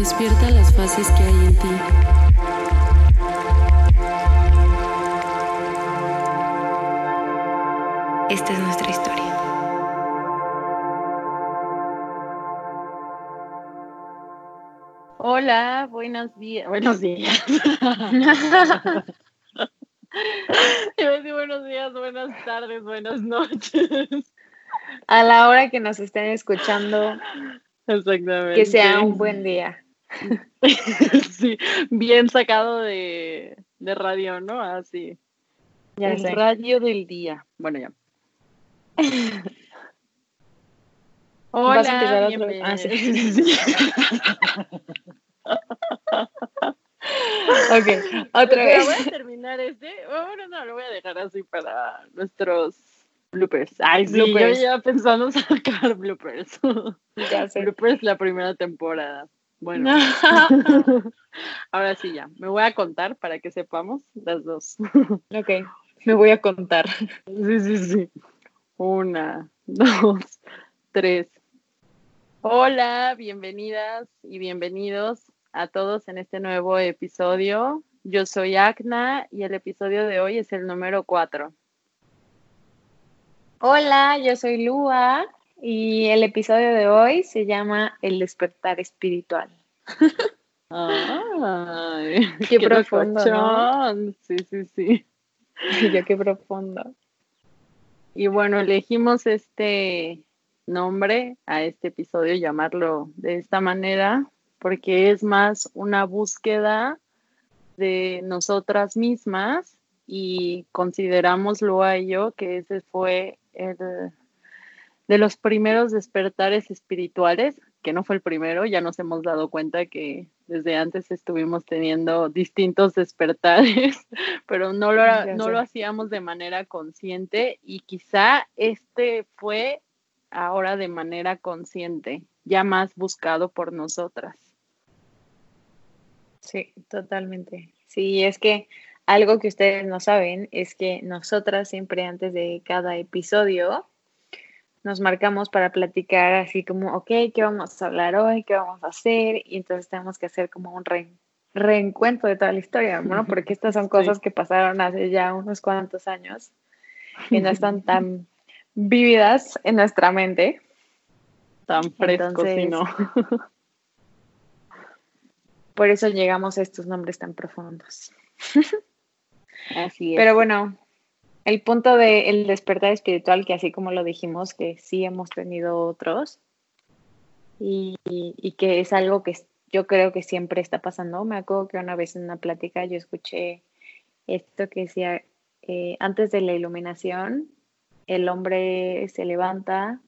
Despierta las fases que hay en ti. Esta es nuestra historia. Hola, buenos días. Buenos días. Decir buenos días, buenas tardes, buenas noches. A la hora que nos estén escuchando, Exactamente. que sea un buen día. sí, bien sacado de, de radio, ¿no? Así. Ya El sé. radio del día. Bueno, ya. ¿Vas a empezar Hola, vez? Ah, sí. bienvenidos. Ok, otra vez. voy a terminar este. Bueno, no, lo voy a dejar así para nuestros bloopers. Ay, sí, Bloopers. yo ya pensando sacar bloopers. Ya sé. bloopers la primera temporada. Bueno, ahora sí ya. Me voy a contar para que sepamos las dos. ok, me voy a contar. Sí, sí, sí. Una, dos, tres. Hola, bienvenidas y bienvenidos a todos en este nuevo episodio. Yo soy Acna y el episodio de hoy es el número cuatro. Hola, yo soy Lua y el episodio de hoy se llama El despertar espiritual. Ay, Qué profundo, ¿no? Sí, sí, sí. Yo qué profundo. Y bueno, elegimos este nombre a este episodio, llamarlo de esta manera, porque es más una búsqueda de nosotras mismas y consideramos Lua y yo que ese fue el de los primeros despertares espirituales, que no fue el primero, ya nos hemos dado cuenta que desde antes estuvimos teniendo distintos despertares, pero no lo, no lo hacíamos de manera consciente y quizá este fue ahora de manera consciente, ya más buscado por nosotras. Sí, totalmente. Sí, es que algo que ustedes no saben es que nosotras siempre antes de cada episodio nos marcamos para platicar así como, ok, ¿qué vamos a hablar hoy? ¿Qué vamos a hacer? Y entonces tenemos que hacer como un re- reencuentro de toda la historia, ¿no? Porque estas son cosas que pasaron hace ya unos cuantos años y no están tan vívidas en nuestra mente. Tan fresco, si Entonces, no. Por eso llegamos a estos nombres tan profundos. Así es. Pero bueno, el punto del despertar espiritual, que así como lo dijimos, que sí hemos tenido otros, y, que es algo que yo creo que siempre está pasando. Me acuerdo que una vez en una plática yo escuché esto que decía, eh, antes de la iluminación, el hombre se levanta,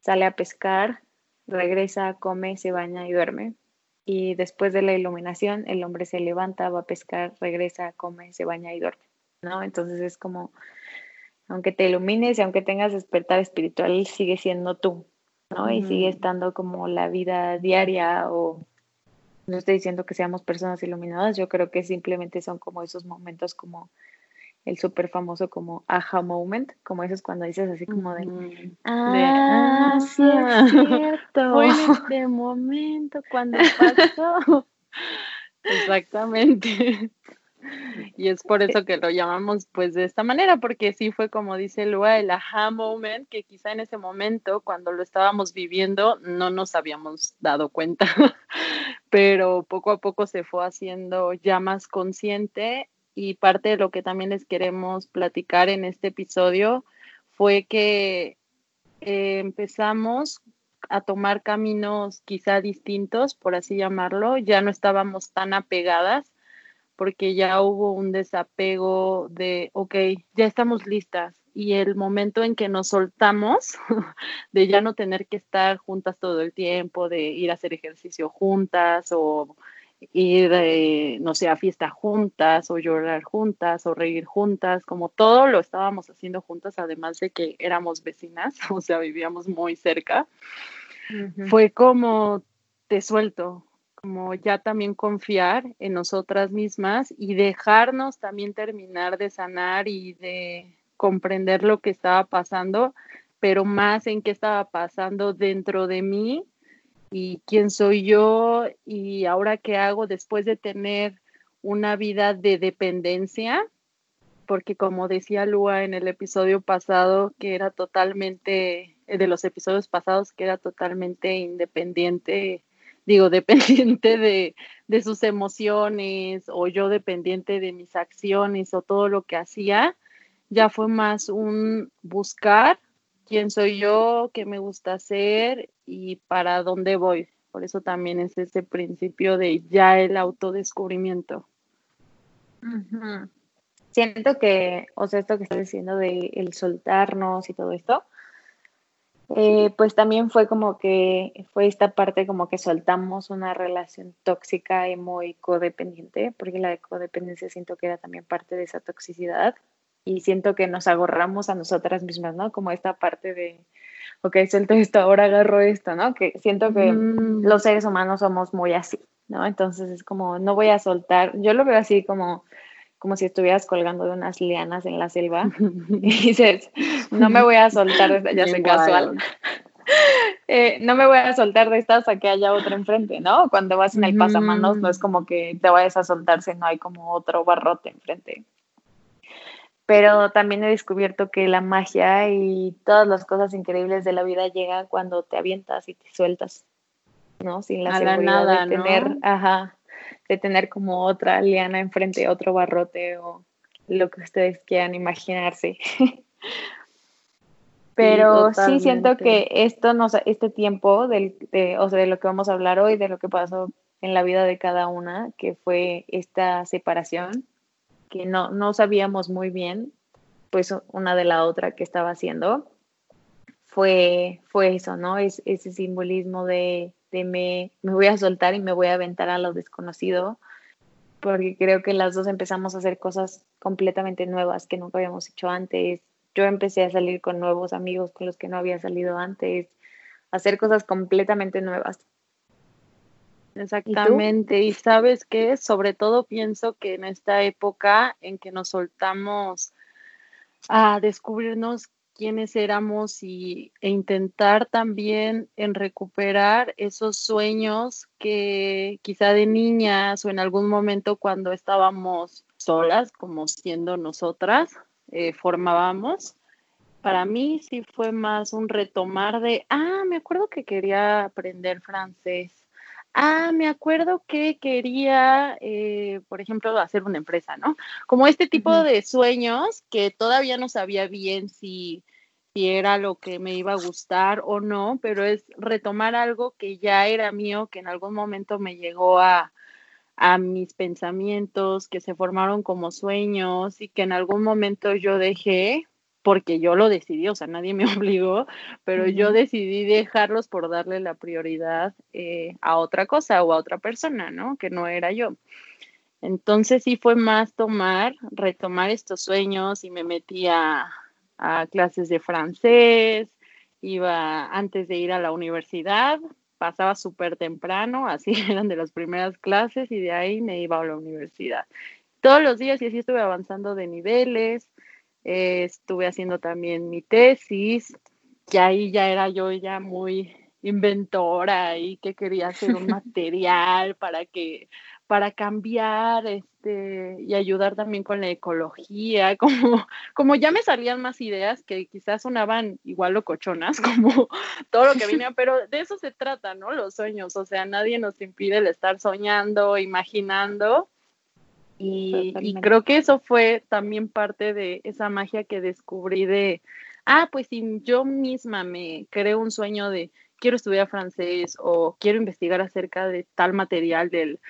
sale a pescar, regresa, come, se baña y duerme. Y después de la iluminación, el hombre se levanta, va a pescar, regresa, come, se baña y duerme. ¿No? Entonces es como, aunque te ilumines y aunque tengas despertar espiritual, sigue siendo tú, ¿no? Y sigue estando como la vida diaria o no estoy diciendo que seamos personas iluminadas, yo creo que simplemente son como esos momentos como el súper famoso como aha moment, como esos cuando dices así como de, ah, sí ah, es cierto. Fue en este momento cuando pasó. Exactamente. Y es por eso que lo llamamos pues de esta manera, porque sí fue como dice Lua, el aha moment, que quizá en ese momento, cuando lo estábamos viviendo, no nos habíamos dado cuenta, pero poco a poco se fue haciendo ya más consciente y parte de lo que también les queremos platicar en este episodio fue que eh, empezamos a tomar caminos quizá distintos, por así llamarlo, ya no estábamos tan apegadas porque ya hubo un desapego de, ok, ya estamos listas y el momento en que nos soltamos, de ya no tener que estar juntas todo el tiempo, de ir a hacer ejercicio juntas o ir, eh, no sé, a fiesta juntas o llorar juntas o reír juntas, como todo lo estábamos haciendo juntas, además de que éramos vecinas, o sea, vivíamos muy cerca. Fue como, te suelto, como ya también confiar en nosotras mismas y dejarnos también terminar de sanar y de comprender lo que estaba pasando, pero más en qué estaba pasando dentro de mí y quién soy yo y ahora qué hago después de tener una vida de dependencia, porque como decía Lua en el episodio pasado, que era totalmente, de los episodios pasados, que era totalmente independiente digo, dependiente de, de sus emociones o yo dependiente de mis acciones o todo lo que hacía, ya fue más un buscar quién soy yo, qué me gusta hacer y para dónde voy. Por eso también es ese principio de ya el autodescubrimiento. Siento que, o sea, esto que estás diciendo de el soltarnos y todo esto, eh, pues también fue como que fue esta parte como que soltamos una relación tóxica y muy codependiente, porque la de codependencia siento que era también parte de esa toxicidad y siento que nos agarramos a nosotras mismas, ¿no? Como esta parte de, ok, suelto esto, ahora agarro esto, ¿no? Que siento que mm. los seres humanos somos muy así, ¿no? Entonces es como, no voy a soltar, yo lo veo así como como si estuvieras colgando de unas lianas en la selva y dices, no me voy a soltar de esta, ya sé casual. Eh, no me voy a soltar de esta hasta que haya otra enfrente, ¿no? Cuando vas en el pasamanos no es como que te vayas a soltar si no hay como otro barrote enfrente. Pero también he descubierto que la magia y todas las cosas increíbles de la vida llegan cuando te avientas y te sueltas, ¿no? Sin la seguridad de tener, ajá, de tener como otra liana enfrente, otro barrote o lo que ustedes quieran imaginarse. Pero sí, siento que esto nos, este tiempo del, de, o sea, de lo que vamos a hablar hoy, de lo que pasó en la vida de cada una, que fue esta separación, que no, no sabíamos muy bien, pues una de la otra que estaba haciendo, fue, fue eso, ¿no? Es, ese simbolismo de me, voy a soltar y me voy a aventar a lo desconocido, porque creo que las dos empezamos a hacer cosas completamente nuevas que nunca habíamos hecho antes. Yo empecé a salir con nuevos amigos con los que no había salido antes, hacer cosas completamente nuevas. Exactamente, ¿Y, sabes qué, sobre todo pienso que en esta época en que nos soltamos a descubrirnos quiénes éramos y, e intentar también en recuperar esos sueños que quizá de niñas o en algún momento cuando estábamos solas, como siendo nosotras, eh, formábamos. Para mí sí fue más un retomar de, ah, me acuerdo que quería aprender francés ah, me acuerdo que quería, eh, por ejemplo, hacer una empresa, ¿no? Como este tipo de sueños que todavía no sabía bien si, si era lo que me iba a gustar o no, pero es retomar algo que ya era mío, que en algún momento me llegó a, a mis pensamientos, que se formaron como sueños y que en algún momento yo dejé porque yo lo decidí, o sea, nadie me obligó, pero yo decidí dejarlos por darle la prioridad eh, a otra cosa o a otra persona, ¿no? Que no era yo. Entonces sí fue más tomar, retomar estos sueños y me metí a, a clases de francés, iba antes de ir a la universidad, pasaba súper temprano, así eran de las primeras clases y de ahí me iba a la universidad. Todos los días y así estuve avanzando de niveles, eh, estuve haciendo también mi tesis, que ahí ya era yo ya muy inventora y que quería hacer un material para que para cambiar este y ayudar también con la ecología, como, como ya me salían más ideas que quizás sonaban igual locochonas, como todo lo que venía, pero de eso se trata, ¿no? Los sueños, o sea, nadie nos impide el estar soñando, imaginando, y, creo que eso fue también parte de esa magia que descubrí de, ah, pues si yo misma me creo un sueño de quiero estudiar francés o quiero investigar acerca de tal material del,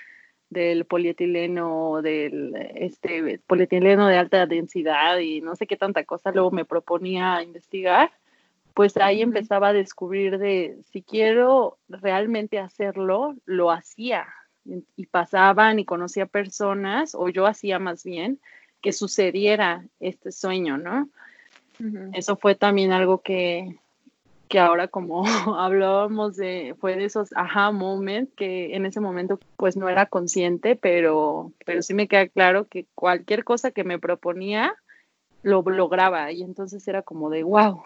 del polietileno, del este polietileno de alta densidad y no sé qué tanta cosa luego me proponía investigar, pues ahí empezaba a descubrir de si quiero realmente hacerlo, lo hacía y pasaban y conocía personas o yo hacía más bien que sucediera este sueño, ¿no? Eso fue también algo que, que ahora como hablábamos de, fue de esos aha moments que en ese momento pues no era consciente, pero, pero sí me queda claro que cualquier cosa que me proponía lo lograba y entonces era como de wow,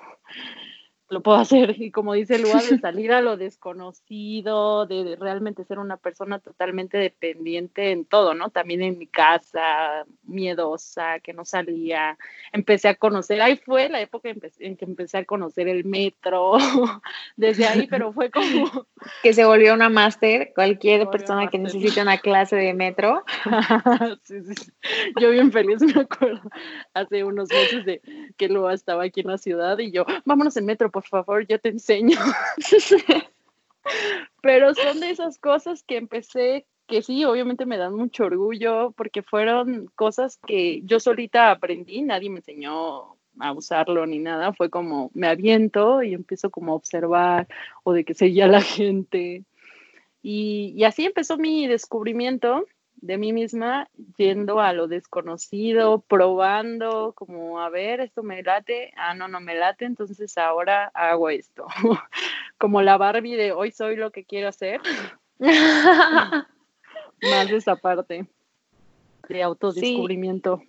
lo puedo hacer. Y como dice Lua, de salir a lo desconocido, de, realmente ser una persona totalmente dependiente en todo, ¿no? También en mi casa, miedosa, que no salía. Empecé a conocer, ahí fue la época en que empecé a conocer el metro, desde ahí, pero fue como... Que se volvió una máster, cualquier persona que necesite una clase de metro. sí, sí. Yo bien feliz me acuerdo, hace unos meses de que Lua estaba aquí en la ciudad y yo, vámonos en metro, por favor, yo te enseño. Pero son de esas cosas que empecé, que sí, obviamente me dan mucho orgullo, porque fueron cosas que yo solita aprendí, nadie me enseñó a usarlo ni nada, fue como me aviento y empiezo como a observar o de que seguía la gente. Y, y así empezó mi descubrimiento de mí misma yendo a lo desconocido, probando, como, a ver, esto me late, ah, no, no me late, entonces ahora hago esto. como la Barbie de hoy soy lo que quiero hacer. Más de esa parte de autodescubrimiento.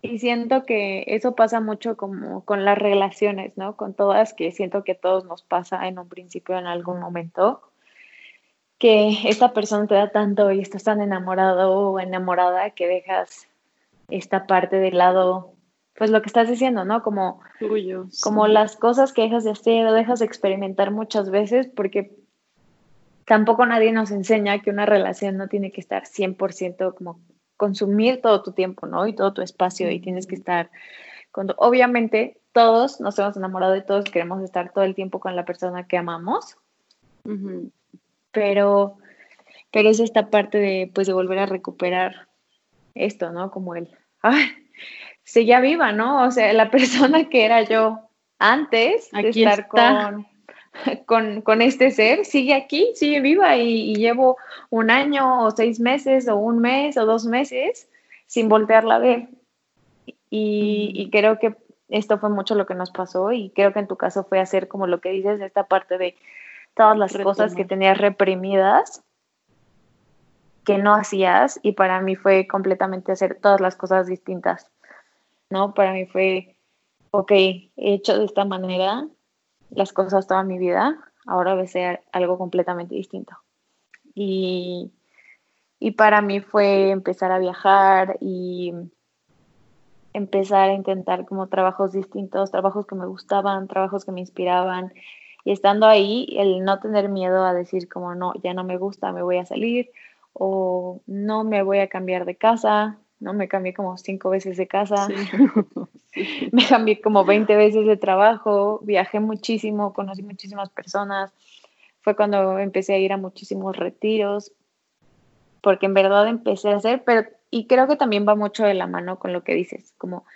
Y siento que eso pasa mucho como con las relaciones, ¿no? Con todas, que siento que todos nos pasa en un principio, en algún momento que esta persona te da tanto y estás tan enamorado o enamorada que dejas esta parte del lado, pues lo que estás diciendo, ¿no? Como, como las cosas que dejas de hacer o dejas de experimentar muchas veces porque tampoco nadie nos enseña que una relación no tiene que estar 100% como consumir todo tu tiempo, ¿no? Y todo tu espacio y tienes que estar, cuando obviamente todos nos hemos enamorado y todos queremos estar todo el tiempo con la persona que amamos pero, pero es esta parte de, pues, de volver a recuperar esto, ¿no? Como el, ay, seguía viva, ¿no? O sea, la persona que era yo antes de estar con, con, con, este ser sigue aquí, sigue viva y, llevo un año o seis meses o un mes o dos meses sin voltearla a ver. Y, y, creo que esto fue mucho lo que nos pasó y creo que en tu caso fue hacer como lo que dices, esta parte de todas las cosas que tenías reprimidas que no hacías y para mí fue completamente hacer todas las cosas distintas, ¿no? Para mí fue, ok, he hecho de esta manera las cosas toda mi vida, ahora voy a ser algo completamente distinto. Y, y para mí fue empezar a viajar y empezar a intentar como trabajos distintos, trabajos que me gustaban, trabajos que me inspiraban, y estando ahí, el no tener miedo a decir como no, ya no me gusta, me voy a salir o no me voy a cambiar de casa, no me cambié como cinco veces de casa, me cambié como 20 veces de trabajo, viajé muchísimo, conocí muchísimas personas, fue cuando empecé a ir a muchísimos retiros, porque en verdad empecé a hacer, pero y creo que también va mucho de la mano con lo que dices, como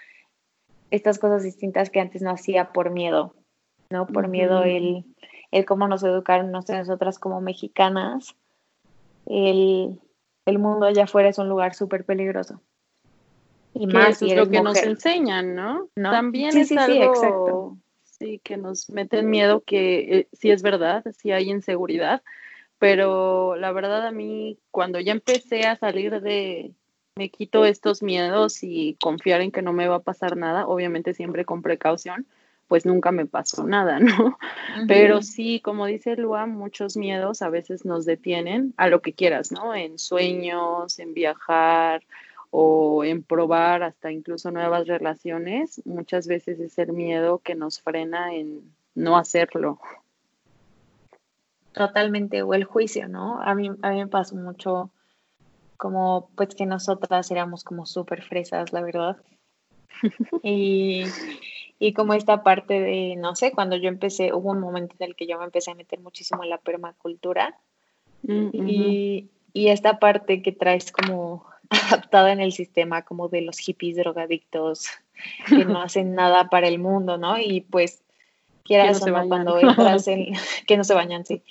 estas cosas distintas que antes no hacía por miedo, ¿no? Por miedo el, el cómo nos educaron nosotras como mexicanas. El, mundo allá afuera es un lugar súper peligroso. Y más es lo que nos enseñan, ¿no? También es algo sí, que nos meten miedo que eh, sí es verdad, sí hay inseguridad, pero la verdad a mí cuando ya empecé a salir de me quito estos miedos y confiar en que no me va a pasar nada, obviamente siempre con precaución, pues nunca me pasó nada, ¿no? Pero sí, como dice Lua, muchos miedos a veces nos detienen a lo que quieras, ¿no? En sueños, en viajar o en probar hasta incluso nuevas relaciones. Muchas veces es el miedo que nos frena en no hacerlo. Totalmente, o el juicio, ¿no? A mí, a mí me pasó mucho como pues que nosotras éramos como súper fresas, la verdad. y, y como esta parte de, no sé, cuando yo empecé, hubo un momento en el que yo me empecé a meter muchísimo en la permacultura. Mm, y y esta parte que traes como adaptada en el sistema, como de los hippies drogadictos que no hacen nada para el mundo, ¿no? Y pues, quieras o no, cuando entras en, que no se bañan, sí.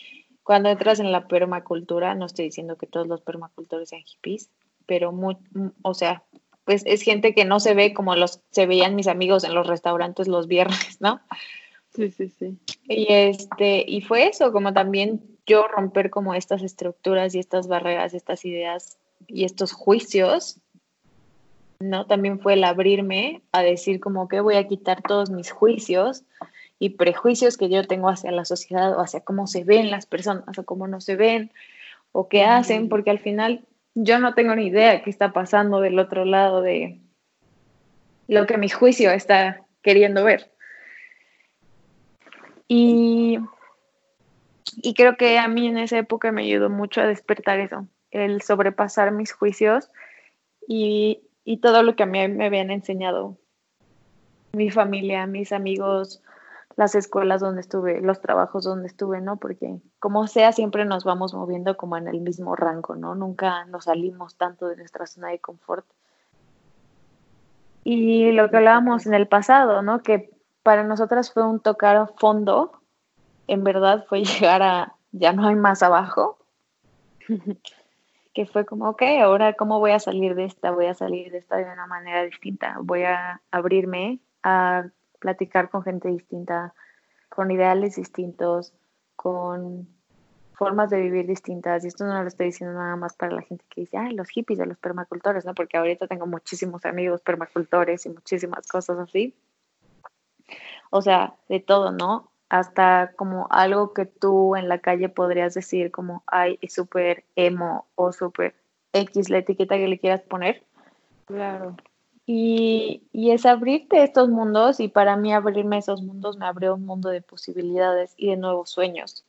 Cuando entras en la permacultura, no estoy diciendo que todos los permacultores sean hippies, pero, muy, o sea, pues es gente que no se ve como los se veían mis amigos en los restaurantes los viernes, ¿no? Sí, sí, sí. Y este, y fue eso, como también yo romper como estas estructuras y estas barreras, estas ideas y estos juicios, ¿no? También fue el abrirme a decir como que voy a quitar todos mis juicios y prejuicios que yo tengo hacia la sociedad o hacia cómo se ven las personas o cómo no se ven o qué hacen, porque al final yo no tengo ni idea qué está pasando del otro lado de lo que mi juicio está queriendo ver. Y, y creo que a mí en esa época me ayudó mucho a despertar eso, el sobrepasar mis juicios y, y todo lo que a mí me habían enseñado mi familia, mis amigos, las escuelas donde estuve, los trabajos donde estuve, ¿no? Porque como sea, siempre nos vamos moviendo como en el mismo rango, ¿no? Nunca nos salimos tanto de nuestra zona de confort. Y lo que hablábamos en el pasado, ¿no? Que para nosotras fue un tocar fondo, en verdad fue llegar a ya no hay más abajo, que fue como, ok, ahora cómo voy a salir de esta, voy a salir de esta de una manera distinta, voy a abrirme a platicar con gente distinta, con ideales distintos, con formas de vivir distintas. Y esto no lo estoy diciendo nada más para la gente que dice, ay, los hippies o los permacultores, ¿no? Porque ahorita tengo muchísimos amigos permacultores y muchísimas cosas así. O sea, de todo, ¿no? Hasta como algo que tú en la calle podrías decir como, ay, es súper emo o súper X la etiqueta que le quieras poner. Claro. Y, es abrirte estos mundos y para mí abrirme esos mundos me abrió un mundo de posibilidades y de nuevos sueños.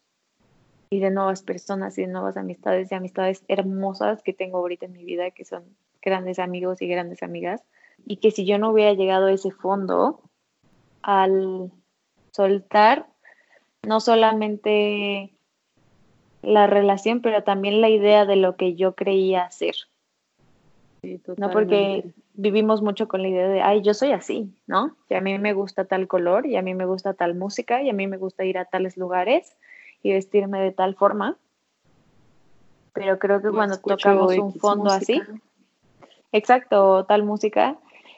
Y de nuevas personas y de nuevas amistades y amistades hermosas que tengo ahorita en mi vida que son grandes amigos y grandes amigas. Y que si yo no hubiera llegado a ese fondo al soltar no solamente la relación pero también la idea de lo que yo creía ser. No porque vivimos mucho con la idea de, ay, yo soy así, ¿no? Y a mí me gusta tal color, y a mí me gusta tal música, y a mí me gusta ir a tales lugares y vestirme de tal forma. Pero creo que cuando tocamos un fondo así, exacto, tal música,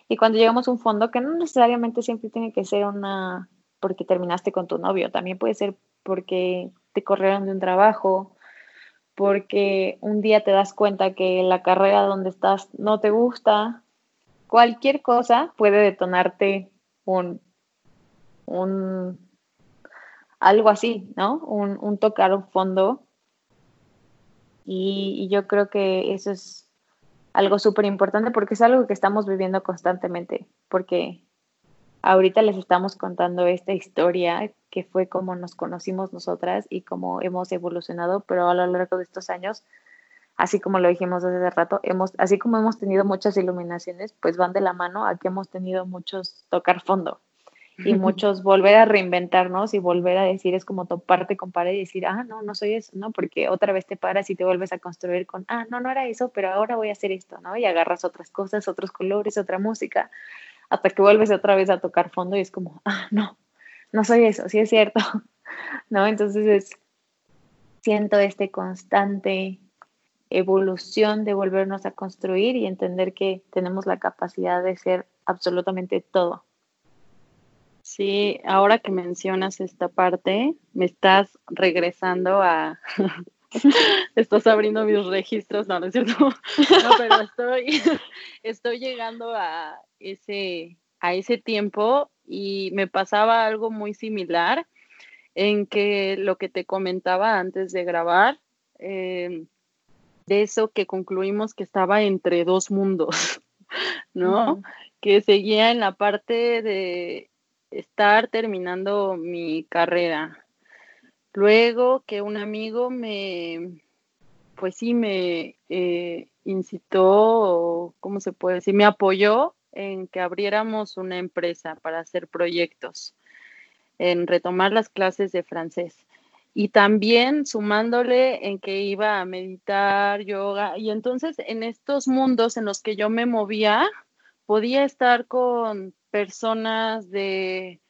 y cuando llegamos a un fondo, que no necesariamente siempre tiene que ser una porque terminaste con tu novio, también puede ser porque te corrieron de un trabajo, porque un día te das cuenta que la carrera donde estás no te gusta, cualquier cosa puede detonarte un, un algo así, ¿no? Un, un tocar un fondo. Y, yo creo que eso es algo súper importante porque es algo que estamos viviendo constantemente, porque ahorita les estamos contando esta historia que fue como nos conocimos nosotras y cómo hemos evolucionado, pero a lo largo de estos años, así como lo dijimos hace rato, hemos, así como hemos tenido muchas iluminaciones, pues van de la mano a que hemos tenido muchos tocar fondo y muchos volver a reinventarnos y volver a decir, es como toparte con pared y decir, ah, no, no soy eso, ¿no? Porque otra vez te paras y te vuelves a construir con, ah, no, no era eso, pero ahora voy a hacer esto, ¿no? Y agarras otras cosas, otros colores, otra música hasta que vuelves otra vez a tocar fondo y es como, ah, no, no soy eso, sí es cierto, ¿no? Entonces es, siento este constante evolución de volvernos a construir y entender que tenemos la capacidad de ser absolutamente todo. Sí, ahora que mencionas esta parte, me estás regresando a, estás abriendo mis registros, no, no es cierto, no, pero estoy, estoy llegando a ese, a ese tiempo y me pasaba algo muy similar en que lo que te comentaba antes de grabar, eh, de eso que concluimos que estaba entre dos mundos, ¿no? Que seguía en la parte de estar terminando mi carrera, Luego que un amigo me, pues sí, me eh, incitó, ¿cómo se puede decir? Me apoyó en que abriéramos una empresa para hacer proyectos, en retomar las clases de francés. Y también sumándole en que iba a meditar, yoga, y entonces en estos mundos en los que yo me movía, podía estar con personas de,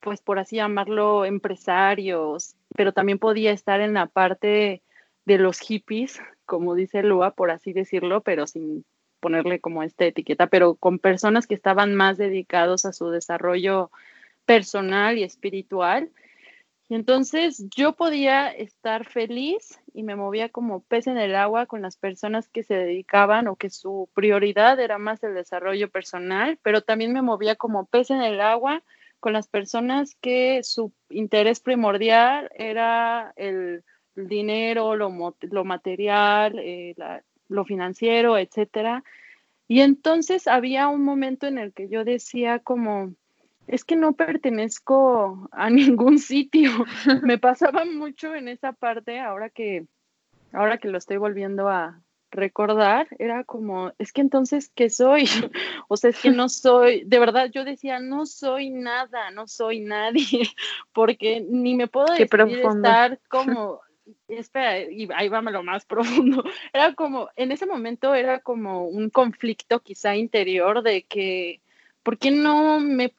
pues por así llamarlo, empresarios, pero también podía estar en la parte de los hippies, como dice Lua, por así decirlo, pero sin ponerle como esta etiqueta, pero con personas que estaban más dedicados a su desarrollo personal y espiritual. Entonces yo podía estar feliz y me movía como pez en el agua con las personas que se dedicaban o que su prioridad era más el desarrollo personal, pero también me movía como pez en el agua con las personas que su interés primordial era el, dinero, lo, lo material, eh, lo financiero, etcétera. Y entonces había un momento en el que yo decía como, es que no pertenezco a ningún sitio. Me pasaba mucho en esa parte, ahora que, ahora que lo estoy volviendo a recordar, era como, es que entonces, ¿qué soy? o sea, es que no soy, de verdad, yo decía, no soy nada, no soy nadie, porque ni me puedo decir estar como, espera, y ahí va lo más profundo, era como, en ese momento era como un conflicto quizá interior de que, ¿por qué no me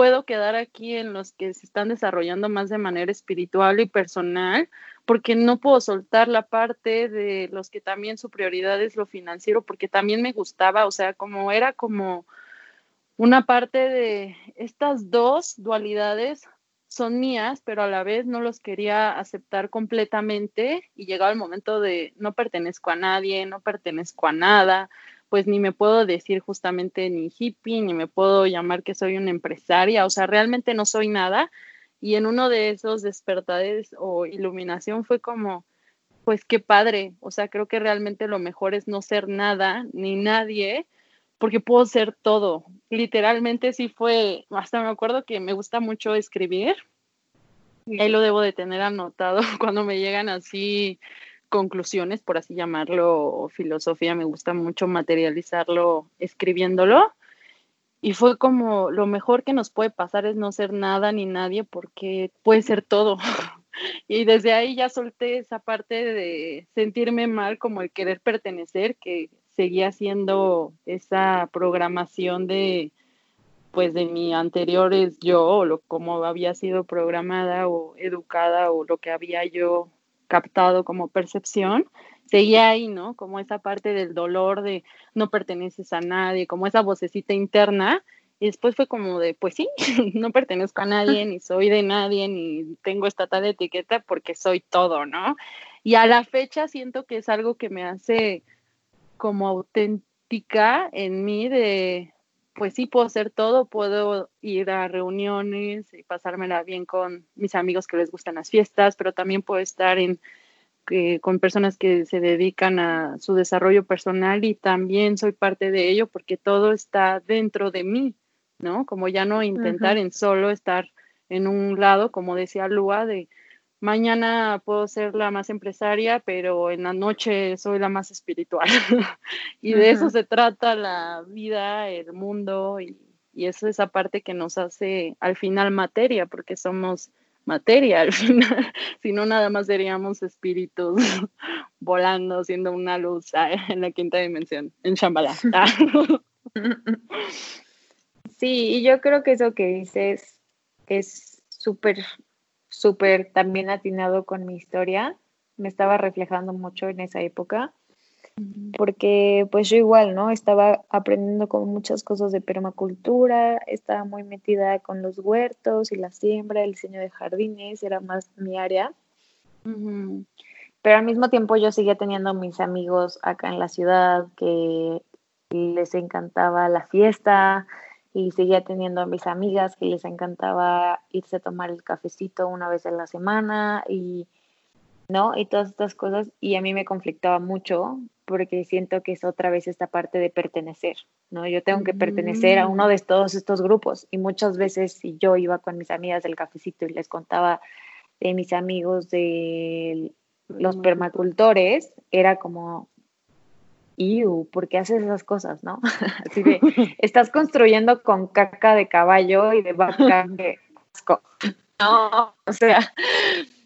puedo quedar aquí en los que se están desarrollando más de manera espiritual y personal, porque no puedo soltar la parte de los que también su prioridad es lo financiero, porque también me gustaba, o sea, como era como una parte de estas dos dualidades son mías, pero a la vez no los quería aceptar completamente y llegaba el momento de no pertenezco a nadie, no pertenezco a nada, pues ni me puedo decir justamente ni hippie, ni me puedo llamar que soy una empresaria, o sea, realmente no soy nada. Y en uno de esos despertares o iluminación fue como, pues qué padre, o sea, creo que realmente lo mejor es no ser nada ni nadie, porque puedo ser todo. Literalmente sí fue, hasta me acuerdo que me gusta mucho escribir, y ahí lo debo de tener anotado cuando me llegan así conclusiones, por así llamarlo, filosofía, me gusta mucho materializarlo escribiéndolo. Y fue como lo mejor que nos puede pasar es no ser nada ni nadie porque puede ser todo. y desde ahí ya solté esa parte de sentirme mal como el querer pertenecer, que seguía siendo esa programación de pues de mi anteriores yo o lo como había sido programada o educada o lo que había yo captado como percepción, seguía ahí, ¿no? Como esa parte del dolor de no perteneces a nadie, como esa vocecita interna. Y después fue como de, pues sí, no pertenezco a nadie, ni soy de nadie, ni tengo esta tal etiqueta porque soy todo, ¿no? Y a la fecha siento que es algo que me hace como auténtica en mí de, pues sí, puedo ser todo, puedo ir a reuniones y pasármela bien con mis amigos que les gustan las fiestas, pero también puedo estar en, eh, con personas que se dedican a su desarrollo personal y también soy parte de ello porque todo está dentro de mí, ¿no? Como ya no intentar en solo estar en un lado, como decía Lua, de mañana puedo ser la más empresaria, pero en la noche soy la más espiritual. y de eso se trata la vida, el mundo, y, y eso es esa parte que nos hace al final materia, porque somos materia al final, si no nada más seríamos espíritus volando, siendo una luz ah, en la quinta dimensión, en Shambhala. Sí, y yo creo que eso que dices es súper súper también atinado con mi historia, me estaba reflejando mucho en esa época, porque pues yo igual, ¿no? Estaba aprendiendo como muchas cosas de permacultura, estaba muy metida con los huertos y la siembra, el diseño de jardines, era más mi área. Pero al mismo tiempo yo seguía teniendo mis amigos acá en la ciudad que les encantaba la fiesta, y seguía teniendo a mis amigas que les encantaba irse a tomar el cafecito una vez a la semana y no y todas estas cosas. Y a mí me conflictaba mucho porque siento que es otra vez esta parte de pertenecer, ¿no? Yo tengo que pertenecer a uno de todos estos grupos y muchas veces si yo iba con mis amigas del cafecito y les contaba de mis amigos de los permacultores, era como, ¿por qué haces esas cosas, no? Así de, estás construyendo con caca de caballo y de vaca de asco. No, o sea,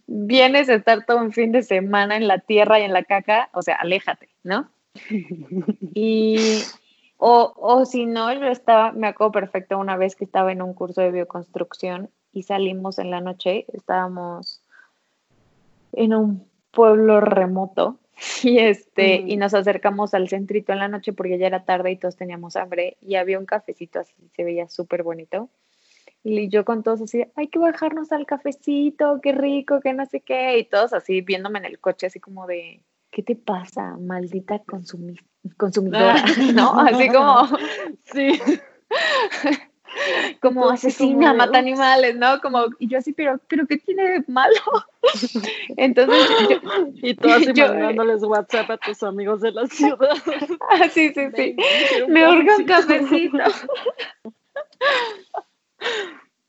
vienes a estar todo un fin de semana en la tierra y en la caca, o sea, aléjate, ¿no? Y, o, o si no, yo estaba, me acuerdo perfecto una vez que estaba en un curso de bioconstrucción y salimos en la noche, estábamos en un pueblo remoto y este y nos acercamos al centrito en la noche porque ya era tarde y todos teníamos hambre y había un cafecito así se veía súper bonito. Y yo con todos así hay que bajarnos al cafecito qué rico que no sé qué y todos así viéndome en el coche así como de qué te pasa maldita consumidora no así como sí como asesina, mata animales, ¿no? Como, y yo así, pero, pero ¿qué tiene de malo? Entonces, y tú así mandándoles WhatsApp a tus amigos de la ciudad. Ah, sí, sí, sí. Me urge un cafecito.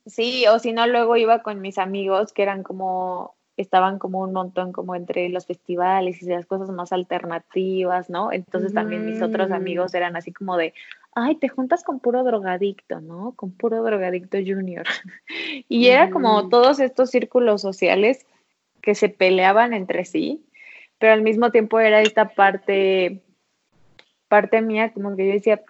Sí, o si no, luego iba con mis amigos que eran como, estaban como un montón como entre los festivales y las cosas más alternativas, ¿no? Entonces también mis otros amigos eran así como de, ay, te juntas con puro drogadicto, ¿no? Con puro drogadicto junior. y era como todos estos círculos sociales que se peleaban entre sí, pero al mismo tiempo era esta parte, parte mía, como que yo decía,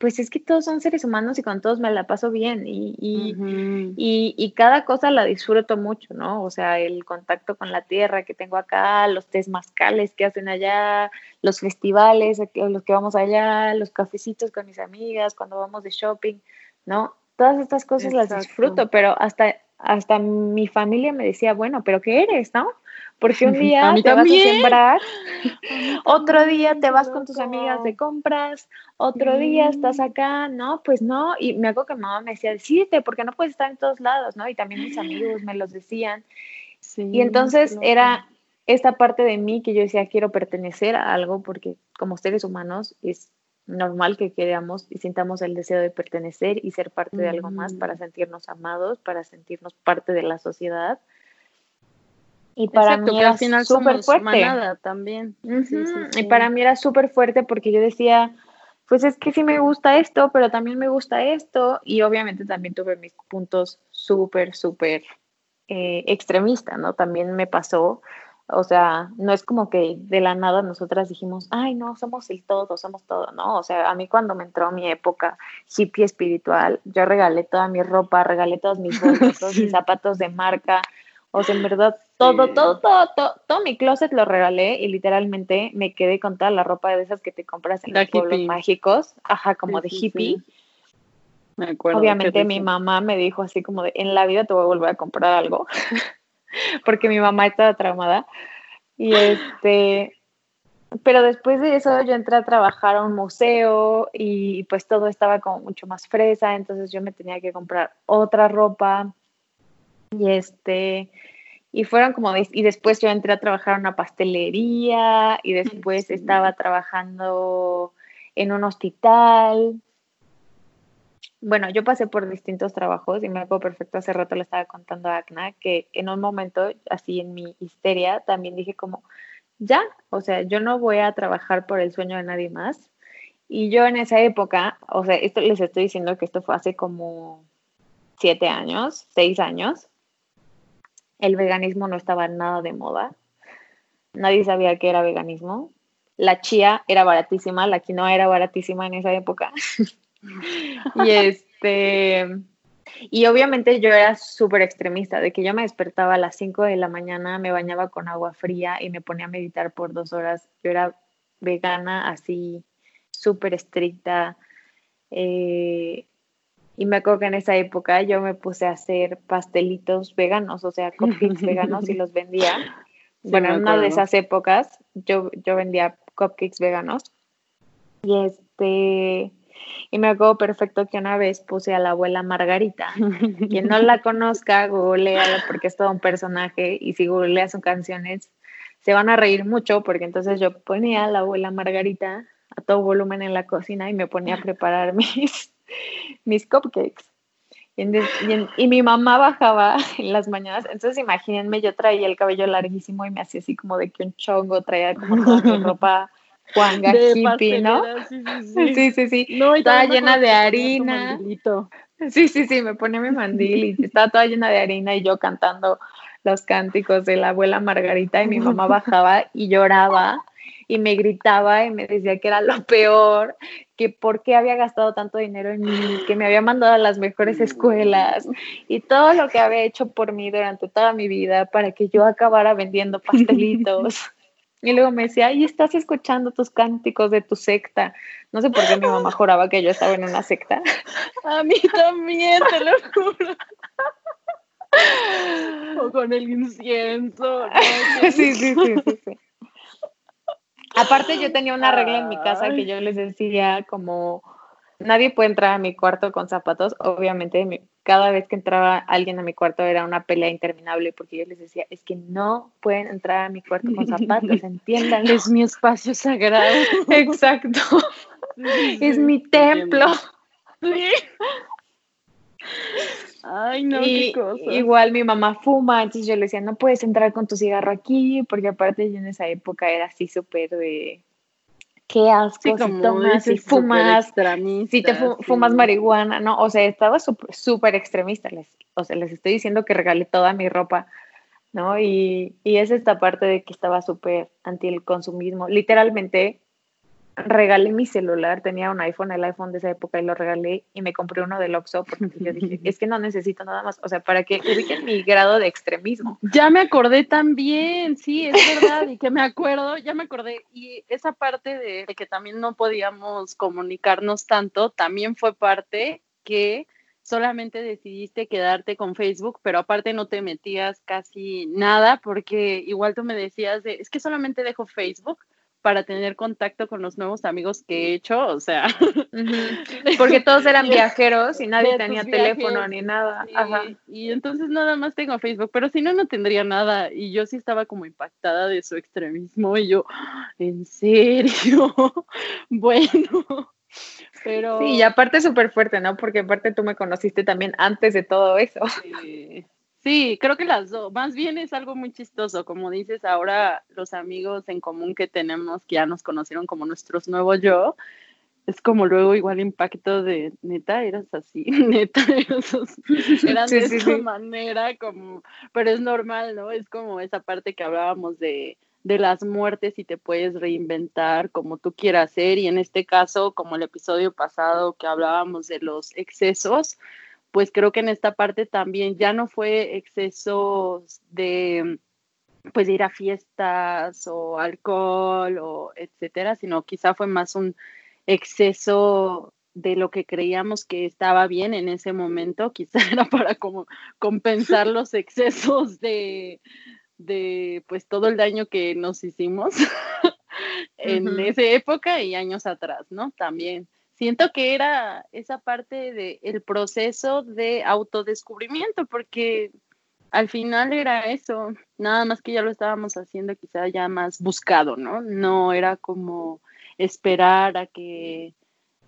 pues es que todos son seres humanos y con todos me la paso bien y, y, cada cosa la disfruto mucho, ¿no? O sea, el contacto con la tierra que tengo acá, los test mascales que hacen allá, los festivales los que vamos allá, los cafecitos con mis amigas, cuando vamos de shopping, ¿no? Todas estas cosas las disfruto, pero hasta, hasta mi familia me decía, bueno, pero ¿qué eres, no? Porque un día te vas a sembrar, otro día te vas con tus amigas de compras, otro día estás acá, no, pues no. Y me acuerdo que mamá me decía, decídete, porque no puedes estar en todos lados, ¿no? Y también mis amigos me los decían. y entonces era esta parte de mí que yo decía, quiero pertenecer a algo, porque como seres humanos es normal que queramos y sintamos el deseo de pertenecer y ser parte de algo más para sentirnos amados, para sentirnos parte de la sociedad. Y para mí era súper fuerte. también. Y para mí era súper fuerte porque yo decía, pues es que sí me gusta esto, pero también me gusta esto. Y obviamente también tuve mis puntos súper, súper eh, extremistas, ¿no? También me pasó. O sea, no es como que de la nada nosotras dijimos, ay, no, somos el todo, somos todo, ¿no? O sea, a mí cuando me entró mi época hippie espiritual, yo regalé toda mi ropa, regalé todos mis bolsos, todos mis zapatos de marca, o sea, en verdad, todo, todo, todo, todo, todo mi closet lo regalé y literalmente me quedé con toda la ropa de esas que te compras en los pueblos mágicos, ajá, como de hippie. Me acuerdo Obviamente mi mamá me dijo así como de, en la vida te voy a volver a comprar algo, porque mi mamá estaba traumada. Y este, pero después de eso yo entré a trabajar a un museo y pues todo estaba como mucho más fresa, entonces yo me tenía que comprar otra ropa y este, y fueron como, y después yo entré a trabajar en una pastelería y después estaba trabajando en un hospital. Bueno, yo pasé por distintos trabajos y me acuerdo perfecto, hace rato le estaba contando a Agna que en un momento, así en mi histeria, también dije como, ya, o sea, yo no voy a trabajar por el sueño de nadie más. Y yo en esa época, o sea, esto les estoy diciendo que esto fue hace como siete años, seis años, el veganismo no estaba nada de moda. Nadie sabía qué era veganismo. La chía era baratísima, la quinoa era baratísima en esa época. y este y obviamente yo era súper extremista, de que yo me despertaba a las 5 de la mañana, me bañaba con agua fría y me ponía a meditar por dos horas. Yo era vegana así, súper estricta. Eh, y me acuerdo que en esa época yo me puse a hacer pastelitos veganos, o sea, cupcakes veganos y los vendía. bueno, en una de esas épocas yo, yo vendía cupcakes veganos. Y este, y me acuerdo perfecto que una vez puse a la abuela Margarita. Quien no la conozca, googleala porque es todo un personaje y si googleas sus canciones se van a reír mucho porque entonces yo ponía a la abuela Margarita a todo volumen en la cocina y me ponía a preparar mis, mis cupcakes. Y, mi mamá bajaba en las mañanas, entonces imagínense, yo traía el cabello larguísimo y me hacía así como de que un chongo, traía como toda mi ropa Juanga hippie, ¿no? Sí, sí, sí. estaba llena de harina. Sí, sí, sí, me ponía mi mandil y estaba toda llena de harina y yo cantando los cánticos de la abuela Margarita y mi mamá bajaba y lloraba y me gritaba y me decía que era lo peor, que por qué había gastado tanto dinero en mí, que me había mandado a las mejores escuelas y todo lo que había hecho por mí durante toda mi vida para que yo acabara vendiendo pastelitos. Y luego me decía, y estás escuchando tus cánticos de tu secta. No sé por qué mi mamá juraba que yo estaba en una secta. A mí también, te lo juro. O con el incienso. Sí, sí, sí, sí, Aparte yo tenía una regla en mi casa que yo les decía como nadie puede entrar a mi cuarto con zapatos. Obviamente cada vez que entraba alguien a mi cuarto era una pelea interminable porque yo les decía, es que no pueden entrar a mi cuarto con zapatos, entiendan. Es mi espacio sagrado. Exacto. es mi templo. Sí. Ay, no, qué cosa. Igual mi mamá fuma, entonces yo le decía, no puedes entrar con tu cigarro aquí, porque aparte yo en esa época era así súper de qué asco si tomas, si fumas, si te fumas marihuana, ¿no? O sea, estaba súper extremista, les, o sea, les estoy diciendo que regalé toda mi ropa, ¿no? Y, y es esta parte de que estaba súper anti el consumismo. Literalmente regalé mi celular, tenía un iPhone, el iPhone de esa época y lo regalé y me compré uno del Oxxo porque yo dije, es que no necesito nada más, o sea, para que ubiquen mi grado de extremismo. Ya me acordé también, sí, es verdad, y que me acuerdo, ya me acordé, y esa parte de, que también no podíamos comunicarnos tanto, también fue parte que solamente decidiste quedarte con Facebook, pero aparte no te metías casi nada porque igual tú me decías de, es que solamente dejo Facebook para tener contacto con los nuevos amigos que he hecho, o sea. Porque todos eran viajeros y nadie tenía teléfono ni nada. Y entonces nada más tengo Facebook, pero si no, no tendría nada. Y yo sí estaba como impactada de su extremismo y yo, ¿en serio? bueno. Pero... Sí, y aparte súper fuerte, ¿no? Porque aparte tú me conociste también antes de todo eso. Sí. Sí, creo que las dos. Más bien es algo muy chistoso. Como dices, ahora los amigos en común que tenemos, que ya nos conocieron como nuestros nuevos yo, es como luego igual impacto de neta, eras así, neta, eras así. Eran de esa manera, como, pero es normal, ¿no? Es como esa parte que hablábamos de, de las muertes y te puedes reinventar como tú quieras ser. Y en este caso, como el episodio pasado que hablábamos de los excesos, pues creo que en esta parte también ya no fue excesos de pues ir a fiestas o alcohol o etcétera, sino quizá fue más un exceso de lo que creíamos que estaba bien en ese momento, quizá era para como compensar los excesos de, de pues todo el daño que nos hicimos en esa época y años atrás, ¿no? También siento que era esa parte del proceso de autodescubrimiento, porque al final era eso, nada más que ya lo estábamos haciendo quizá ya más buscado, ¿no? No era como esperar a que,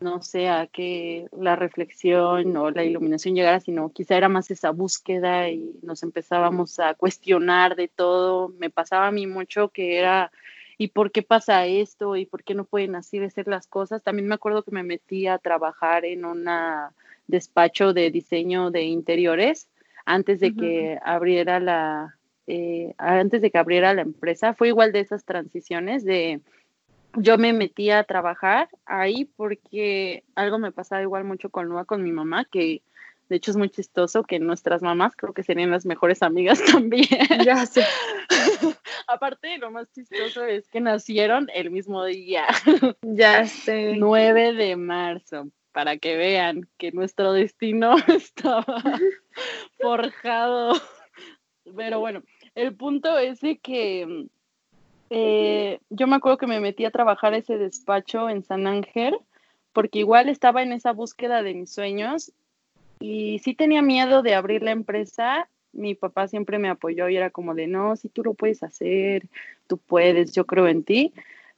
no sé, a que la reflexión o la iluminación llegara, sino quizá era más esa búsqueda y nos empezábamos a cuestionar de todo. Me pasaba a mí mucho que era y por qué pasa esto y por qué no pueden así de ser las cosas. También me acuerdo que me metí a trabajar en un despacho de diseño de interiores antes de que abriera la eh, antes de que abriera la empresa. Fue igual de esas transiciones de yo me metí a trabajar ahí porque algo me pasaba igual mucho con Lua, con mi mamá, que de hecho es muy chistoso que nuestras mamás creo que serían las mejores amigas también. Ya sé. Aparte, lo más chistoso es que nacieron el mismo día. Ya sé. 9 de marzo, para que vean que nuestro destino estaba forjado. Pero bueno, el punto es de que eh, yo me acuerdo que me metí a trabajar ese despacho en San Ángel porque igual estaba en esa búsqueda de mis sueños y sí tenía miedo de abrir la empresa mi papá siempre me apoyó y era como de, no, si tú lo puedes hacer, tú puedes, yo creo en ti.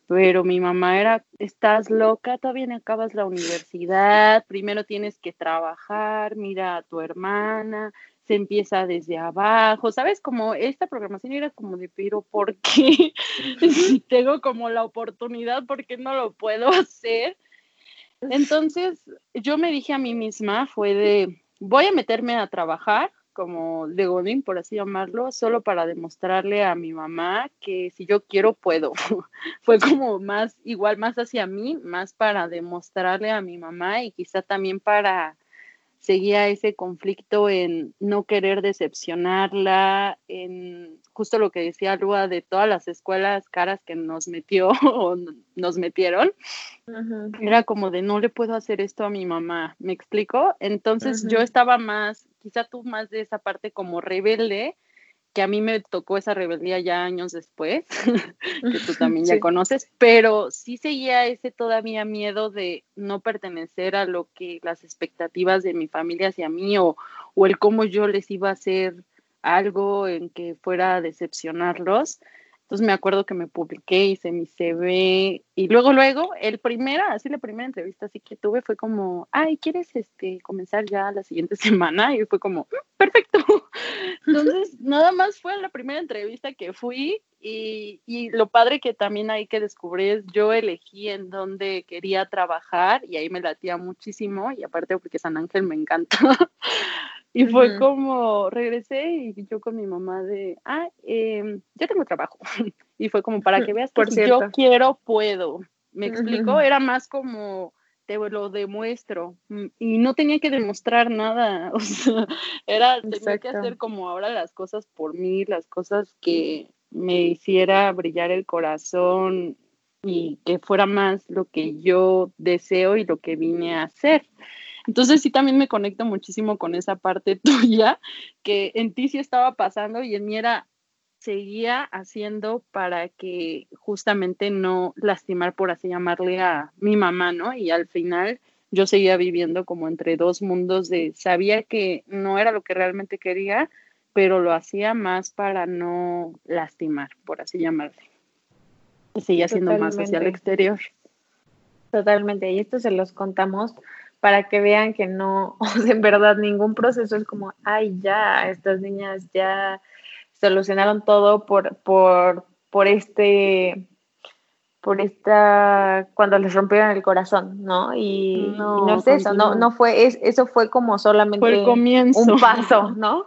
Pero mi mamá era, estás loca, todavía no acabas la universidad, primero tienes que trabajar, mira a tu hermana, se empieza desde abajo, ¿sabes? Como esta programación era como de, pero ¿por qué? si tengo como la oportunidad, ¿por qué no lo puedo hacer? Entonces yo me dije a mí misma, fue de, voy a meterme a trabajar, como de Godín, por así llamarlo, solo para demostrarle a mi mamá que si yo quiero, puedo. Fue como más, igual más hacia mí, más para demostrarle a mi mamá y quizá también para seguía ese conflicto en no querer decepcionarla, en justo lo que decía Lua de todas las escuelas caras que nos metió o nos metieron, era como de no le puedo hacer esto a mi mamá, ¿me explico? Entonces yo estaba más, quizá tú más de esa parte como rebelde, que a mí me tocó esa rebeldía ya años después, que tú también ya conoces, pero sí seguía ese todavía miedo de no pertenecer a lo que las expectativas de mi familia hacia mí o, o el cómo yo les iba a hacer algo en que fuera a decepcionarlos. Entonces me acuerdo que me publiqué, hice mi CV y luego, luego, el primera, así la primera entrevista así que tuve fue como, ay, ¿quieres este, comenzar ya la siguiente semana? Y fue como, mm, perfecto. Entonces, nada más fue la primera entrevista que fui y, y, lo padre que también hay que descubrir es yo elegí en dónde quería trabajar y ahí me latía muchísimo y aparte porque San Ángel me encanta. Y fue como, regresé y yo con mi mamá de, ah, eh, yo tengo trabajo. y fue como para que veas que si yo quiero, puedo. ¿Me explico? Era más como, te lo demuestro. Mm, y no tenía que demostrar nada. O sea, era, tenía que hacer como ahora las cosas por mí, las cosas que me hiciera brillar el corazón y que fuera más lo que yo deseo y lo que vine a hacer. Entonces sí también me conecto muchísimo con esa parte tuya, que en ti sí estaba pasando y en mí era, seguía haciendo para que justamente no lastimar, por así llamarle, a mi mamá, ¿no? Y al final yo seguía viviendo como entre dos mundos de, sabía que no era lo que realmente quería, pero lo hacía más para no lastimar, por así llamarle. Y seguía siendo más hacia el exterior. Totalmente, y esto se los contamos para que vean que no, o sea, en verdad ningún proceso es como, ay, ya, estas niñas ya solucionaron todo por, por, por este, por esta, cuando les rompieron el corazón, ¿no? Y no, es eso, no, no fue, es, eso fue como solamente un paso, ¿no?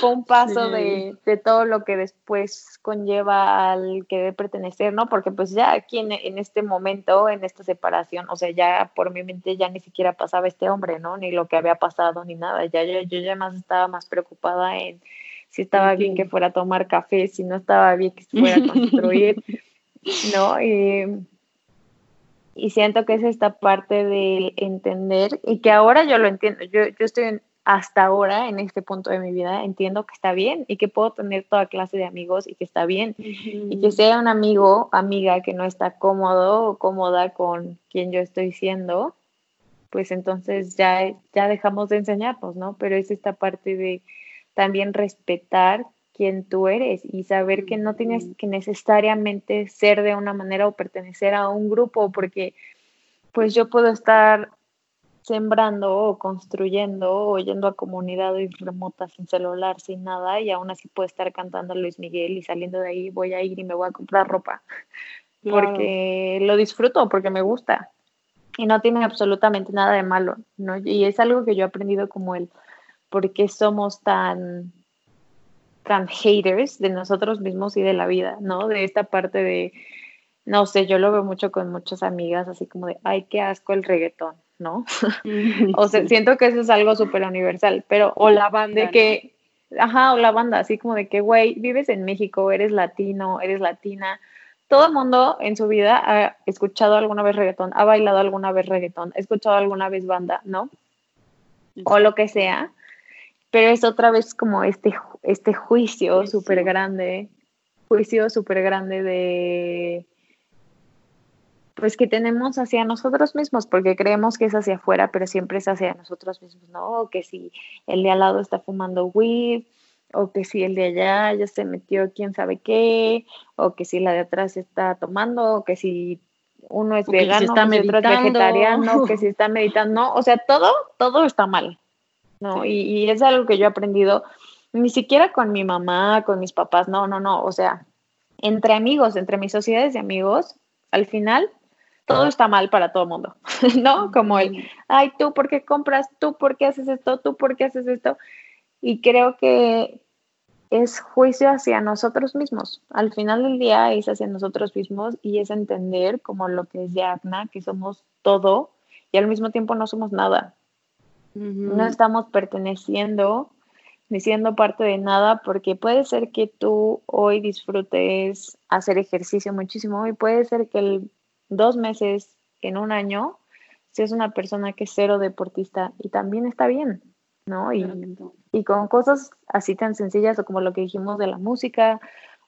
Fue un paso de, todo lo que después conlleva al que debe pertenecer, ¿no? Porque pues ya aquí en, este momento, en esta separación, o sea, ya por mi mente ya ni siquiera pasaba este hombre, ¿no? Ni lo que había pasado, ni nada. Ya yo, yo ya más estaba más preocupada en si estaba bien que fuera a tomar café, si no estaba bien que se fuera a construir, ¿no? Y, y siento que es esta parte del entender y que ahora yo lo entiendo. Yo, yo estoy en, hasta ahora, en este punto de mi vida, entiendo que está bien y que puedo tener toda clase de amigos y que está bien. Y que sea un amigo, amiga que no está cómodo o cómoda con quien yo estoy siendo, pues entonces ya, ya dejamos de enseñarnos, ¿no? Pero es esta parte de también respetar quién tú eres y saber que no tienes que necesariamente ser de una manera o pertenecer a un grupo, porque pues yo puedo estar sembrando o construyendo o yendo a comunidades remotas sin celular, sin nada, y aún así puedo estar cantando a Luis Miguel y saliendo de ahí voy a ir y me voy a comprar ropa, porque lo disfruto, porque me gusta. Y no tiene absolutamente nada de malo, ¿no? Y es algo que yo he aprendido como el, ¿por qué somos tan, tan haters de nosotros mismos y de la vida, ¿no? De esta parte de, no sé, yo lo veo mucho con muchas amigas, así como de, ay, qué asco el reggaetón, ¿no? o sea, siento que eso es algo súper universal, pero... O la banda. De que, ajá, o la banda, así como de que, güey, vives en México, eres latino, eres latina. Todo el mundo en su vida ha escuchado alguna vez reggaetón, ha bailado alguna vez reggaetón, ha escuchado alguna vez banda, ¿no? O lo que sea. Pero es otra vez como este, este juicio súper grande, juicio súper grande de pues que tenemos hacia nosotros mismos, porque creemos que es hacia afuera, pero siempre es hacia nosotros mismos, ¿no? O que si el de al lado está fumando weed, o que si el de allá ya se metió quién sabe qué, o que si la de atrás está tomando, o que si uno es vegano, que si está otro es vegetariano, que si está meditando, o sea, todo, todo está mal, ¿no? Y, y es algo que yo he aprendido, ni siquiera con mi mamá, con mis papás, no, no, no, o sea, entre amigos, entre mis sociedades de amigos, al final todo está mal para todo el mundo, ¿no? Como el, ay, tú, ¿por qué compras? ¿Tú, por qué haces esto? ¿Tú, por qué haces esto? Y creo que es juicio hacia nosotros mismos. Al final del día es hacia nosotros mismos y es entender como lo que es Yagna, que somos todo y al mismo tiempo no somos nada. No estamos perteneciendo ni siendo parte de nada porque puede ser que tú hoy disfrutes hacer ejercicio muchísimo y puede ser que el dos meses en un año seas una persona que es cero deportista y también está bien. ¿no? Y, y con cosas así tan sencillas o como lo que dijimos de la música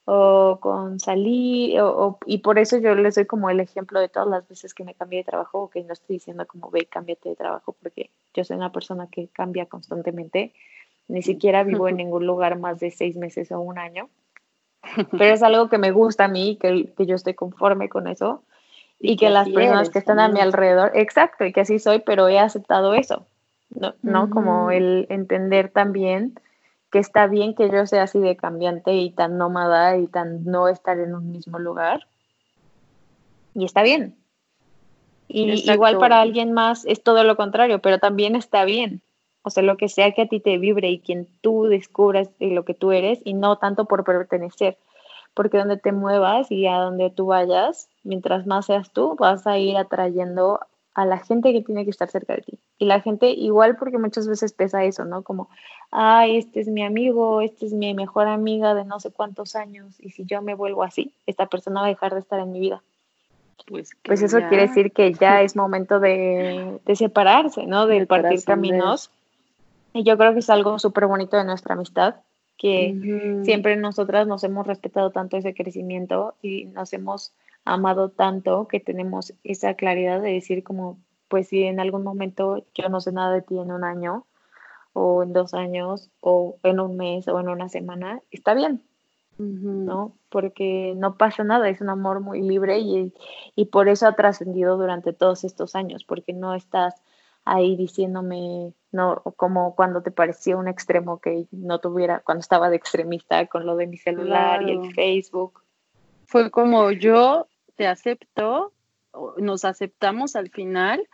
o con salir, o, y por eso yo les doy como el ejemplo de todas las veces que me cambié de trabajo, o que no estoy diciendo como ve, cámbiate de trabajo, porque yo soy una persona que cambia constantemente, ni siquiera vivo en ningún lugar más de seis meses o un año, pero es algo que me gusta a mí, que, que yo estoy conforme con eso, y, que, las personas que están a mi alrededor, exacto, y que así soy, pero he aceptado eso, ¿no? ¿no? Como el entender también que está bien que yo sea así de cambiante y tan nómada y tan no estar en un mismo lugar. Y está bien. Y igual para alguien más es todo lo contrario, pero también está bien. O sea, lo que sea que a ti te vibre y quien tú descubras y lo que tú eres y no tanto por pertenecer. Porque donde te muevas y a donde tú vayas, mientras más seas tú, vas a ir atrayendo a la gente que tiene que estar cerca de ti. Y la gente igual porque muchas veces pesa eso, ¿no? Como, ay, este es mi amigo, este es mi mejor amiga de no sé cuántos años y si yo me vuelvo así, esta persona va a dejar de estar en mi vida. Pues, pues eso quiere decir que ya es momento de, separarse, ¿no? De, partir caminos. Y yo creo que es algo súper bonito de nuestra amistad, que siempre nosotras nos hemos respetado tanto ese crecimiento y nos hemos amado tanto que tenemos esa claridad de decir como, pues si en algún momento yo no sé nada de ti en un año o en dos años o en un mes o en una semana, está bien, ¿no? Porque no pasa nada, es un amor muy libre y, y por eso ha trascendido durante todos estos años, porque no estás ahí diciéndome, no, como cuando te parecía un extremo que no tuviera, cuando estaba de extremista con lo de mi celular y el Facebook. Fue como yo te acepto, nos aceptamos al final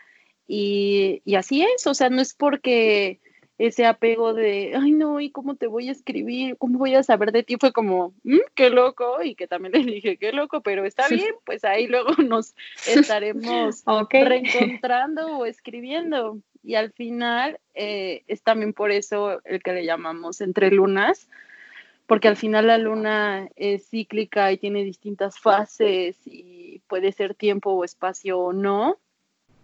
y, así es, o sea, no es porque ese apego de, ay no, ¿y cómo te voy a escribir? ¿Cómo voy a saber de ti? Fue como, mm, qué loco, y que también le dije, qué loco, pero está bien, pues ahí luego nos estaremos reencontrando o escribiendo. Y al final eh, es también por eso el que le llamamos entre lunas, porque al final la luna es cíclica y tiene distintas fases y puede ser tiempo o espacio o no.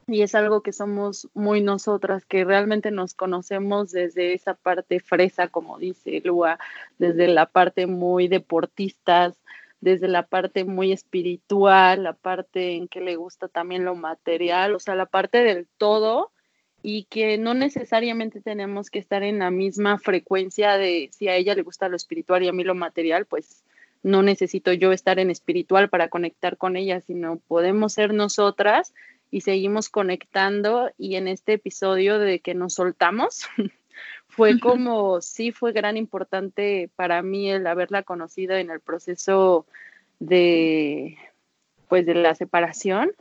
Y es algo que somos muy nosotras, que realmente nos conocemos desde esa parte fresa, como dice Lua, desde la parte muy deportistas, desde la parte muy espiritual, la parte en que le gusta también lo material, o sea, la parte del todo y que no necesariamente tenemos que estar en la misma frecuencia de si a ella le gusta lo espiritual y a mí lo material, pues no necesito yo estar en espiritual para conectar con ella, sino podemos ser nosotras y seguimos conectando y en este episodio de que nos soltamos fue como sí fue gran importante para mí el haberla conocido en el proceso de pues de la separación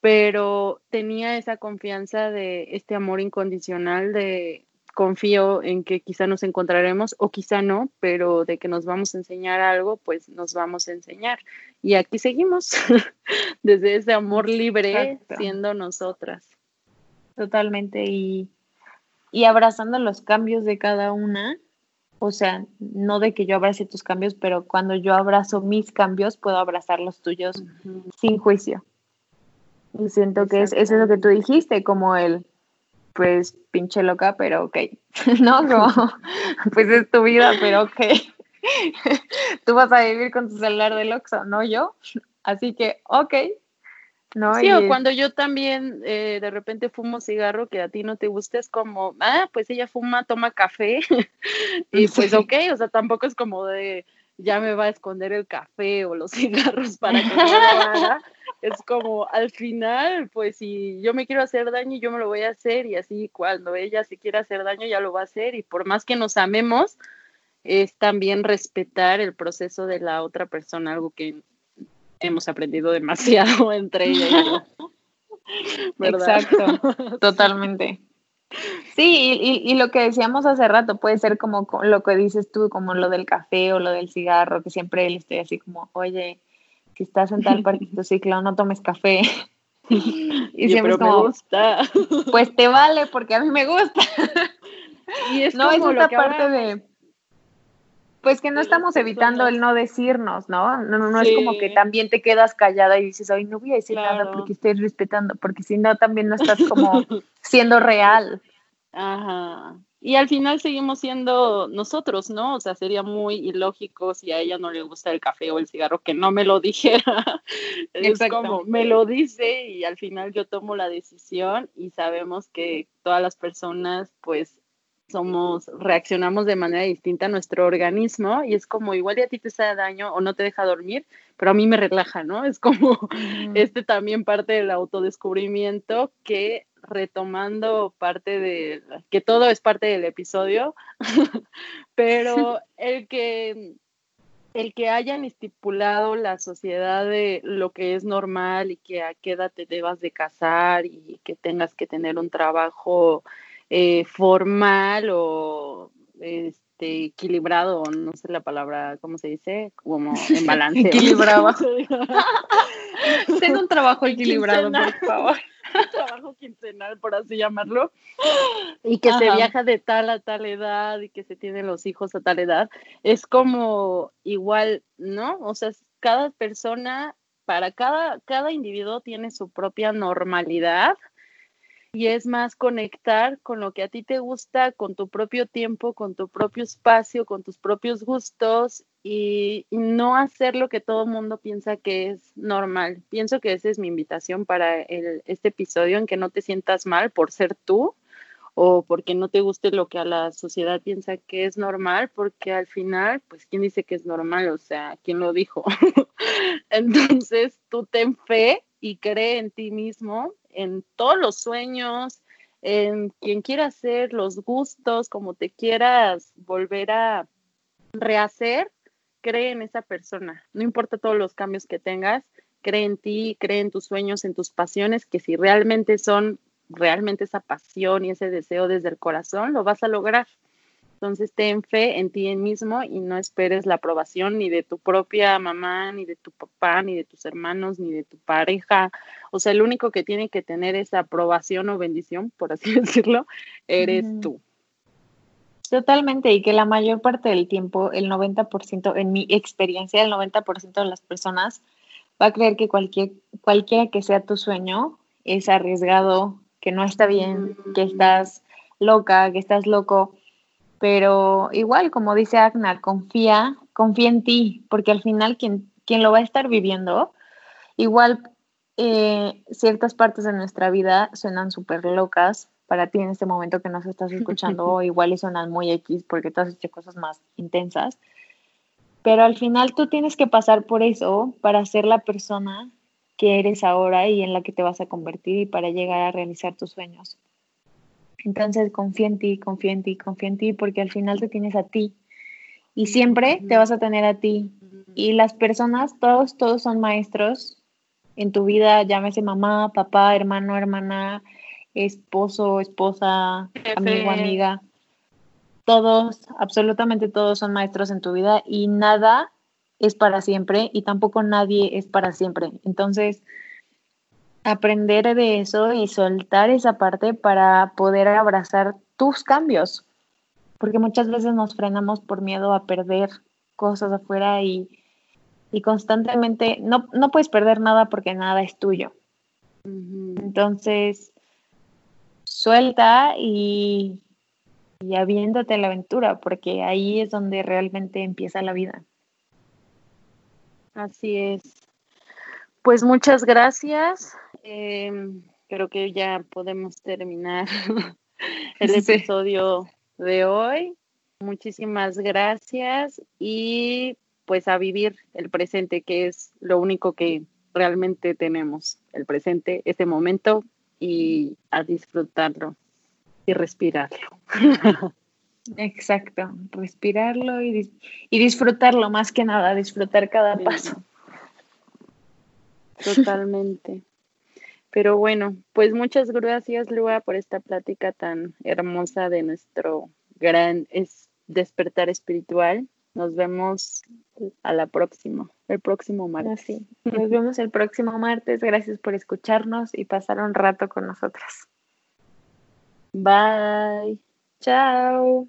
pero tenía esa confianza de este amor incondicional de confío en que quizá nos encontraremos o quizá no, pero de que nos vamos a enseñar algo, pues nos vamos a enseñar. Y aquí seguimos, desde ese amor libre, siendo nosotras. Totalmente, y, y abrazando los cambios de cada una, o sea, no de que yo abrace tus cambios, pero cuando yo abrazo mis cambios, puedo abrazar los tuyos sin juicio. Y siento que es, eso es lo que tú dijiste, como el, pues, pinche loca, pero ok. no, como, pues es tu vida, pero ok. tú vas a vivir con tu celular de Oxxo, no yo. Así que, ok. ¿no? Sí, o cuando yo también eh, de repente fumo cigarro que a ti no te gusta, es como, ah, pues ella fuma, toma café. y pues ok, o sea, tampoco es como de ya me va a esconder el café o los cigarros para que no lo haga es como al final, pues si yo me quiero hacer daño, yo me lo voy a hacer y así cuando ella se quiera hacer daño, ya lo va a hacer y por más que nos amemos, es también respetar el proceso de la otra persona, algo que hemos aprendido demasiado entre ella y yo. Exacto, totalmente. Sí, y, y, lo que decíamos hace rato puede ser como lo que dices tú, como lo del café o lo del cigarro, que siempre le estoy así como, oye, si estás en tal tu ciclo, no tomes café. y siempre es como, me gusta. pues te vale porque a mí me gusta. Y es no, es otra parte de pues que no estamos evitando el no decirnos, ¿no? No, no, es como que también te quedas callada y dices, ay, no voy a decir nada porque estoy respetando, porque si no, también no estás como siendo real. Ajá. Y al final seguimos siendo nosotros, ¿no? O sea, sería muy ilógico si a ella no le gusta el café o el cigarro que no me lo dijera. es como me lo dice y al final yo tomo la decisión y sabemos que todas las personas pues somos, reaccionamos de manera distinta a nuestro organismo y es como igual y a ti te hace daño o no te deja dormir, pero a mí me relaja, ¿no? Es como este también parte del autodescubrimiento que retomando parte de, que todo es parte del episodio, pero el que el que hayan estipulado la sociedad de lo que es normal y que a qué edad te debas de casar y que tengas que tener un trabajo eh, formal o este, equilibrado, no sé la palabra, ¿cómo se dice? Como en balance. equilibrado. Tengo un trabajo equilibrado, por favor. Un trabajo quincenal, por así llamarlo, y que se viaja de tal a tal edad y que se tienen los hijos a tal edad, es como igual, ¿no? O sea, cada persona, para cada, cada individuo tiene su propia normalidad y es más conectar con lo que a ti te gusta, con tu propio tiempo, con tu propio espacio, con tus propios gustos y, no hacer lo que todo el mundo piensa que es normal. Pienso que esa es mi invitación para este episodio, en que no te sientas mal por ser tú o porque no te guste lo que a la sociedad piensa que es normal, porque al final, pues, ¿quién dice que es normal? O sea, ¿quién lo dijo? Entonces, tú ten fe y cree en ti mismo en todos los sueños, en quien quiera hacer, los gustos, como te quieras volver a rehacer, cree en esa persona. No importa todos los cambios que tengas, cree en ti, cree en tus sueños, en tus pasiones, que si realmente son realmente esa pasión y ese deseo desde el corazón, lo vas a lograr. Entonces ten fe en ti mismo y no esperes la aprobación ni de tu propia mamá, ni de tu papá, ni de tus hermanos, ni de tu pareja. O sea, el único que tiene que tener esa aprobación o bendición, por así decirlo, eres tú. Totalmente, y que la mayor parte del tiempo, el 90%, en mi experiencia, el 90% de las personas va a creer que cualquier, cualquiera que sea tu sueño es arriesgado, que no está bien, que estás loca, que estás loco pero igual, como dice Agna, confía, confía en ti, porque al final quien, quien lo va a estar viviendo, igual eh, ciertas partes de nuestra vida suenan súper locas para ti en este momento que nos estás escuchando, igual y suenan muy X porque tú has hecho cosas más intensas, pero al final tú tienes que pasar por eso para ser la persona que eres ahora y en la que te vas a convertir y para llegar a realizar tus sueños. Entonces confía en ti, confía en ti, confía en ti, porque al final te tienes a ti y siempre te vas a tener a ti. Y las personas, todos, todos son maestros en tu vida, llámese mamá, papá, hermano, hermana, esposo, esposa, amigo, amiga. Todos, absolutamente todos son maestros en tu vida y nada es para siempre y tampoco nadie es para siempre. Entonces, aprender de eso y soltar esa parte para poder abrazar tus cambios, porque muchas veces nos frenamos por miedo a perder cosas afuera y, constantemente no, no, puedes perder nada porque nada es tuyo. Entonces, suelta y, y aviéndote la aventura, porque ahí es donde realmente empieza la vida. Así es. Pues muchas gracias. Em, creo que ya podemos terminar el episodio de hoy. Muchísimas gracias y pues a vivir el presente, que es lo único que realmente tenemos, el presente, este momento y a disfrutarlo y respirarlo. Exacto, respirarlo y, y disfrutarlo más que nada, disfrutar cada paso. Totalmente. Pero bueno, pues muchas gracias, Lua, por esta plática tan hermosa de nuestro gran despertar espiritual. Nos vemos a la próxima, el próximo martes. Así. Nos vemos el próximo martes. Gracias por escucharnos y pasar un rato con nosotras. Bye. Chao.